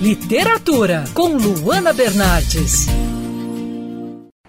Literatura, com Luana Bernardes.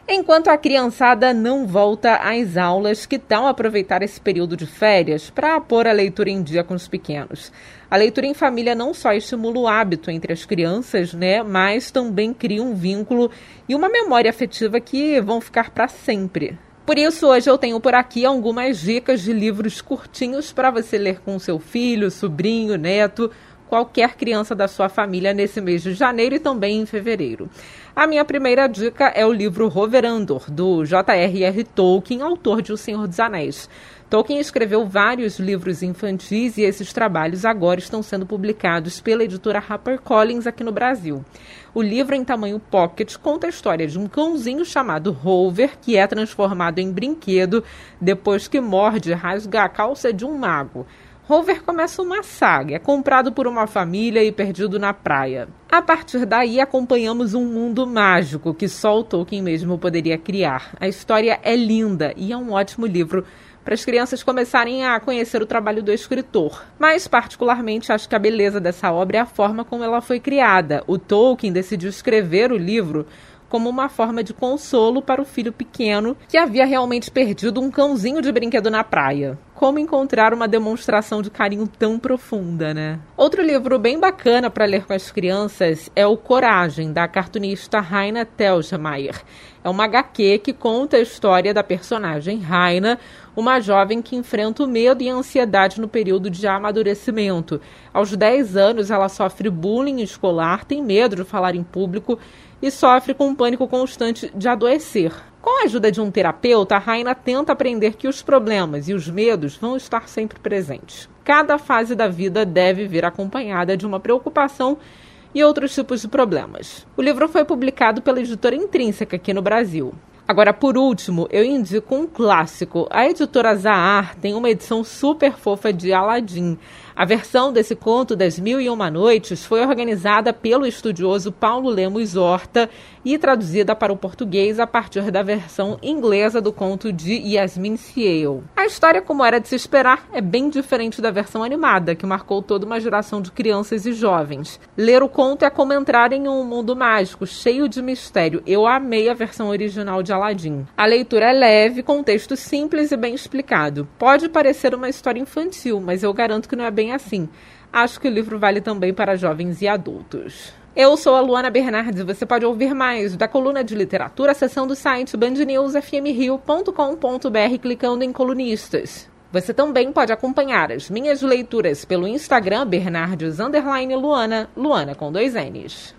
Enquanto a criançada não volta às aulas, que tal aproveitar esse período de férias para pôr a leitura em dia com os pequenos? A leitura em família não só estimula o hábito entre as crianças, né, mas também cria um vínculo e uma memória afetiva que vão ficar para sempre. Por isso, hoje eu tenho por aqui algumas dicas de livros curtinhos para você ler com seu filho, sobrinho, neto qualquer criança da sua família nesse mês de janeiro e também em fevereiro. A minha primeira dica é o livro Roverandor, do J.R.R. Tolkien, autor de O Senhor dos Anéis. Tolkien escreveu vários livros infantis e esses trabalhos agora estão sendo publicados pela editora HarperCollins aqui no Brasil. O livro em tamanho pocket conta a história de um cãozinho chamado Rover que é transformado em brinquedo depois que morde e rasga a calça de um mago. Rover começa uma saga, é comprado por uma família e perdido na praia. A partir daí, acompanhamos um mundo mágico que só o Tolkien mesmo poderia criar. A história é linda e é um ótimo livro para as crianças começarem a conhecer o trabalho do escritor. Mas, particularmente, acho que a beleza dessa obra é a forma como ela foi criada. O Tolkien decidiu escrever o livro como uma forma de consolo para o filho pequeno que havia realmente perdido um cãozinho de brinquedo na praia. Como encontrar uma demonstração de carinho tão profunda, né? Outro livro bem bacana para ler com as crianças é o Coragem, da cartunista Raina Telgemeier. É uma HQ que conta a história da personagem Raina, uma jovem que enfrenta o medo e a ansiedade no período de amadurecimento. Aos 10 anos, ela sofre bullying escolar, tem medo de falar em público e sofre com um pânico constante de adoecer. Com a ajuda de um terapeuta, a Raina tenta aprender que os problemas e os medos vão estar sempre presentes. Cada fase da vida deve vir acompanhada de uma preocupação e outros tipos de problemas. O livro foi publicado pela editora Intrínseca aqui no Brasil. Agora, por último, eu indico um clássico. A editora Zahar tem uma edição super fofa de Aladdin. A versão desse conto das Mil e Uma Noites foi organizada pelo estudioso Paulo Lemos Horta e traduzida para o português a partir da versão inglesa do conto de Yasmin Ciel. A história, como era de se esperar, é bem diferente da versão animada, que marcou toda uma geração de crianças e jovens. Ler o conto é como entrar em um mundo mágico, cheio de mistério. Eu amei a versão original de Aladdin. A leitura é leve, com texto simples e bem explicado. Pode parecer uma história infantil, mas eu garanto que não é bem assim. Acho que o livro vale também para jovens e adultos. Eu sou a Luana Bernardes você pode ouvir mais da coluna de literatura acessando o site bandnewsfmrio.com.br clicando em colunistas. Você também pode acompanhar as minhas leituras pelo Instagram Bernardes Luana, Luana com dois N's.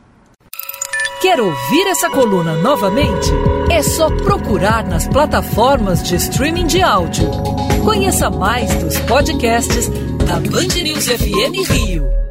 Quer ouvir essa coluna novamente? É só procurar nas plataformas de streaming de áudio. Conheça mais dos podcasts da Band News FM Rio.